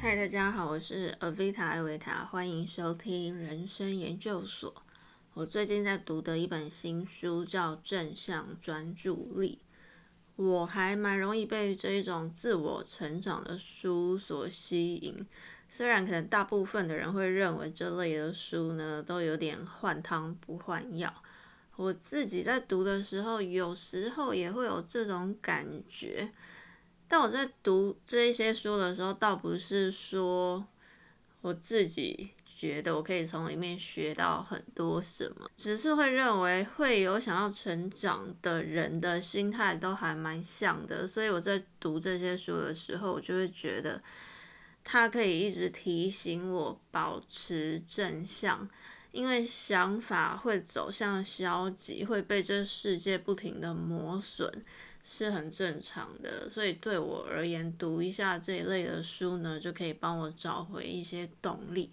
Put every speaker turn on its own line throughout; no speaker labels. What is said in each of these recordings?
嗨，大家好，我是 Avita 艾维塔，欢迎收听人生研究所。我最近在读的一本新书叫《正向专注力》，我还蛮容易被这一种自我成长的书所吸引。虽然可能大部分的人会认为这类的书呢，都有点换汤不换药。我自己在读的时候，有时候也会有这种感觉。但我在读这一些书的时候，倒不是说我自己觉得我可以从里面学到很多什么，只是会认为会有想要成长的人的心态都还蛮像的。所以我在读这些书的时候，我就会觉得它可以一直提醒我保持正向。因为想法会走向消极，会被这世界不停的磨损，是很正常的。所以对我而言，读一下这一类的书呢，就可以帮我找回一些动力。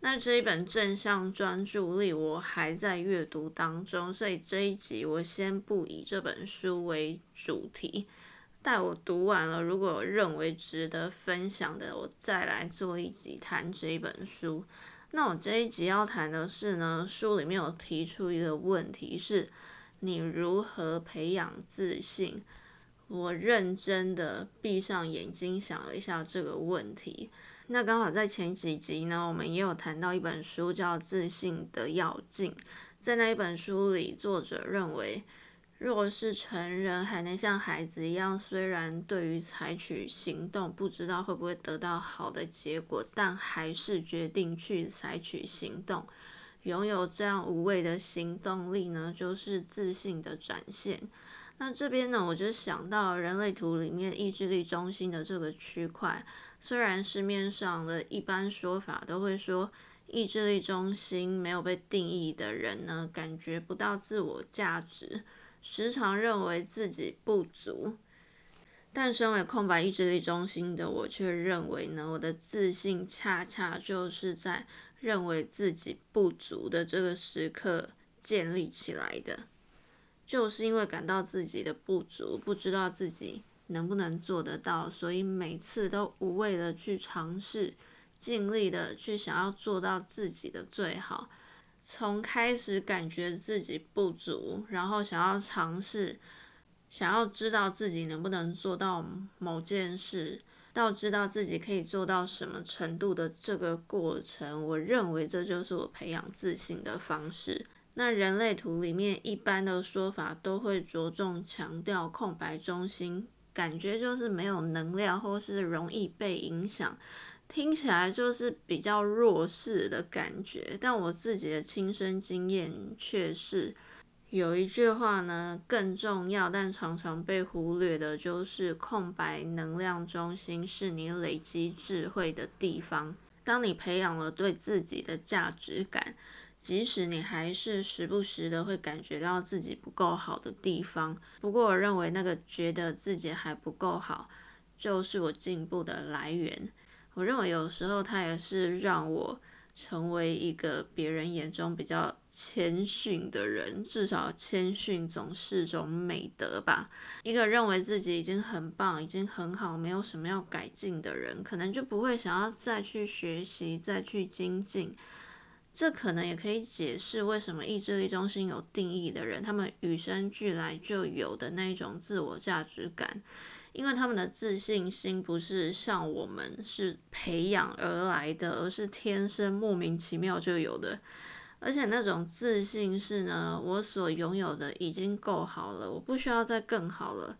那这一本正向专注力，我还在阅读当中，所以这一集我先不以这本书为主题。待我读完了，如果认为值得分享的，我再来做一集谈这一本书。那我这一集要谈的是呢，书里面有提出一个问题，是你如何培养自信。我认真的闭上眼睛想了一下这个问题。那刚好在前几集呢，我们也有谈到一本书叫《自信的要径》，在那一本书里，作者认为。若是成人还能像孩子一样，虽然对于采取行动不知道会不会得到好的结果，但还是决定去采取行动，拥有这样无畏的行动力呢，就是自信的展现。那这边呢，我就想到人类图里面意志力中心的这个区块，虽然市面上的一般说法都会说，意志力中心没有被定义的人呢，感觉不到自我价值。时常认为自己不足，但身为空白意志力中心的我，却认为呢，我的自信恰恰就是在认为自己不足的这个时刻建立起来的。就是因为感到自己的不足，不知道自己能不能做得到，所以每次都无畏的去尝试，尽力的去想要做到自己的最好。从开始感觉自己不足，然后想要尝试，想要知道自己能不能做到某件事，到知道自己可以做到什么程度的这个过程，我认为这就是我培养自信的方式。那人类图里面一般的说法都会着重强调空白中心，感觉就是没有能量或是容易被影响。听起来就是比较弱势的感觉，但我自己的亲身经验却是有一句话呢，更重要但常常被忽略的，就是空白能量中心是你累积智慧的地方。当你培养了对自己的价值感，即使你还是时不时的会感觉到自己不够好的地方，不过我认为那个觉得自己还不够好，就是我进步的来源。我认为有时候他也是让我成为一个别人眼中比较谦逊的人，至少谦逊总是种美德吧。一个认为自己已经很棒、已经很好、没有什么要改进的人，可能就不会想要再去学习、再去精进。这可能也可以解释为什么意志力中心有定义的人，他们与生俱来就有的那一种自我价值感。因为他们的自信心不是像我们是培养而来的，而是天生莫名其妙就有的。而且那种自信是呢，我所拥有的已经够好了，我不需要再更好了。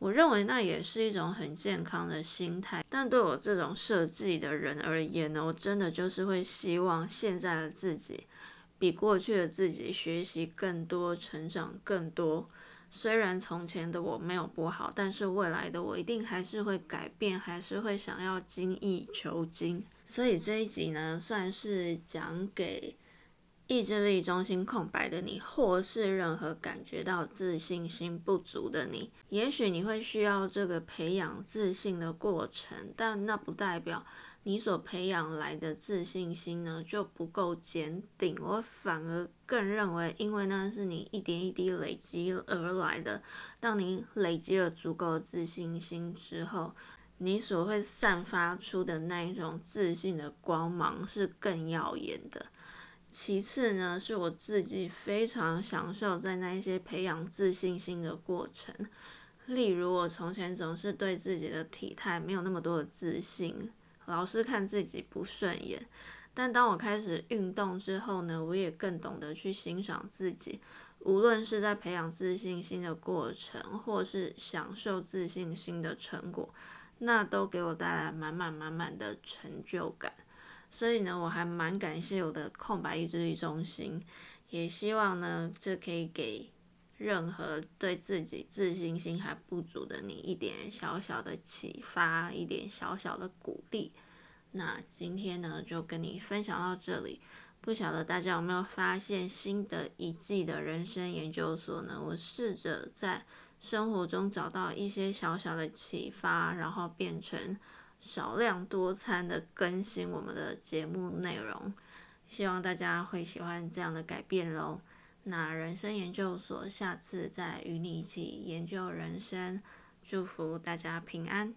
我认为那也是一种很健康的心态。但对我这种设计的人而言呢，我真的就是会希望现在的自己比过去的自己学习更多，成长更多。虽然从前的我没有不好，但是未来的我一定还是会改变，还是会想要精益求精。所以这一集呢，算是讲给意志力中心空白的你，或是任何感觉到自信心不足的你。也许你会需要这个培养自信的过程，但那不代表。你所培养来的自信心呢就不够坚定，我反而更认为，因为那是你一点一滴累积而来的。当你累积了足够的自信心之后，你所会散发出的那一种自信的光芒是更耀眼的。其次呢，是我自己非常享受在那一些培养自信心的过程。例如，我从前总是对自己的体态没有那么多的自信，老是看自己不顺眼。但当我开始运动之后呢，我也更懂得去欣赏自己。无论是在培养自信心的过程，或是享受自信心的成果，那都给我带来满满满满的成就感。所以呢，我还蛮感谢我的空白意志力中心，也希望呢，这可以给任何对自己自信心还不足的你一点小小的启发，一点小小的鼓励。那今天呢，就跟你分享到这里。不晓得大家有没有发现，新的一季的人生研究所呢？我试着在生活中找到一些小小的启发，然后变成少量多餐的更新我们的节目内容。希望大家会喜欢这样的改变喽。那人生研究所下次再与你一起研究人生，祝福大家平安。